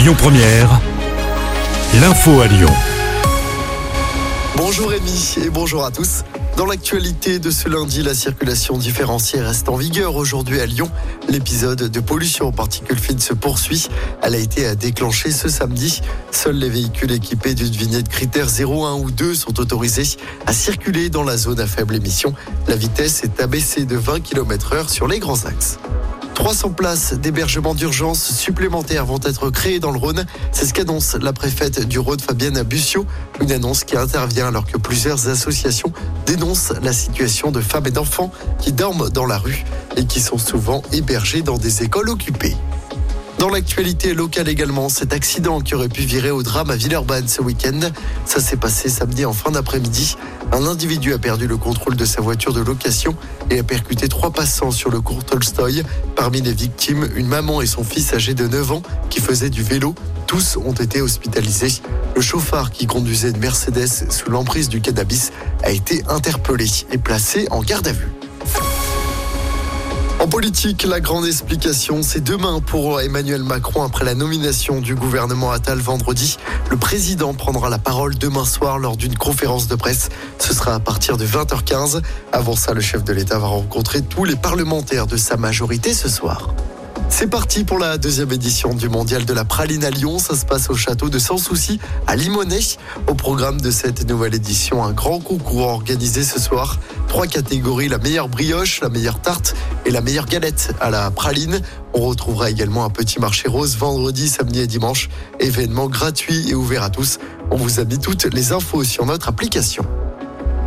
Lyon Première, l'info à Lyon. Bonjour Rémi et bonjour à tous. Dans l'actualité de ce lundi, la circulation différenciée reste en vigueur aujourd'hui à Lyon. L'épisode de pollution aux particules fines se poursuit. Elle a été déclenchée ce samedi. Seuls les véhicules équipés d'une vignette critère 0, 1 ou 2 sont autorisés à circuler dans la zone à faible émission. La vitesse est abaissée de 20 km heure sur les grands axes. 300 places d'hébergement d'urgence supplémentaires vont être créées dans le Rhône. C'est ce qu'annonce la préfète du Rhône, Fabienne Bussiot. Une annonce qui intervient alors que plusieurs associations dénoncent la situation de femmes et d'enfants qui dorment dans la rue et qui sont souvent hébergés dans des écoles occupées. Dans l'actualité locale également, cet accident qui aurait pu virer au drame à Villeurbanne ce week-end. Ça s'est passé samedi en fin d'après-midi. Un individu a perdu le contrôle de sa voiture de location et a percuté trois passants sur le cours Tolstoy. Parmi les victimes, une maman et son fils âgé de 9 ans qui faisaient du vélo. Tous ont été hospitalisés. Le chauffard qui conduisait une Mercedes sous l'emprise du cannabis a été interpellé et placé en garde à vue. En politique, la grande explication, c'est demain pour Emmanuel Macron après la nomination du gouvernement Attal vendredi. Le président prendra la parole demain soir lors d'une conférence de presse. Ce sera à partir de 20h15. Avant ça, le chef de l'État va rencontrer tous les parlementaires de sa majorité ce soir. C'est parti pour la deuxième édition du mondial de la praline à Lyon. Ça se passe au château de Sans Souci à Limonest. Au programme de cette nouvelle édition, un grand concours organisé ce soir. Trois catégories, la meilleure brioche, la meilleure tarte et la meilleure galette à la praline. On retrouvera également un petit marché rose vendredi, samedi et dimanche. Événement gratuit et ouvert à tous. On vous a mis toutes les infos sur notre application.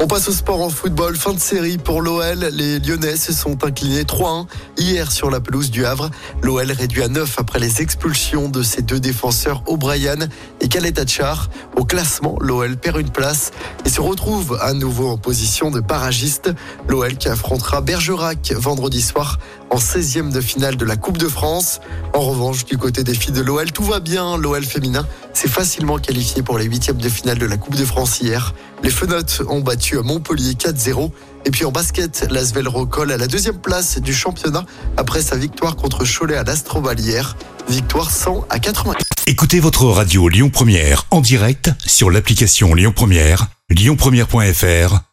On passe au sport en football. Fin de série pour l'OL. Les Lyonnais se sont inclinés 3-1 hier sur la pelouse du Havre. L'OL réduit à 9 après les expulsions de ses deux défenseurs O'Brien et Khaled Au classement, l'OL perd une place et se retrouve à nouveau en position de barragiste. L'OL qui affrontera Bergerac vendredi soir en 16e de finale de la Coupe de France. En revanche, du côté des filles de l'OL, tout va bien. L'OL féminin s'est facilement qualifié pour les huitièmes de finale de la Coupe de France hier. Les Fenotes ont battu à Montpellier 4-0. Et puis en basket, l'Asvel recolle à la deuxième place du championnat après sa victoire contre Cholet à l'Astrobal hier. Victoire 100 à 80. Écoutez votre radio Lyon Première en direct sur l'application Lyon Première, lyonpremière.fr